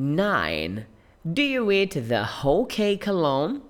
9. Do you eat the whole cake alone?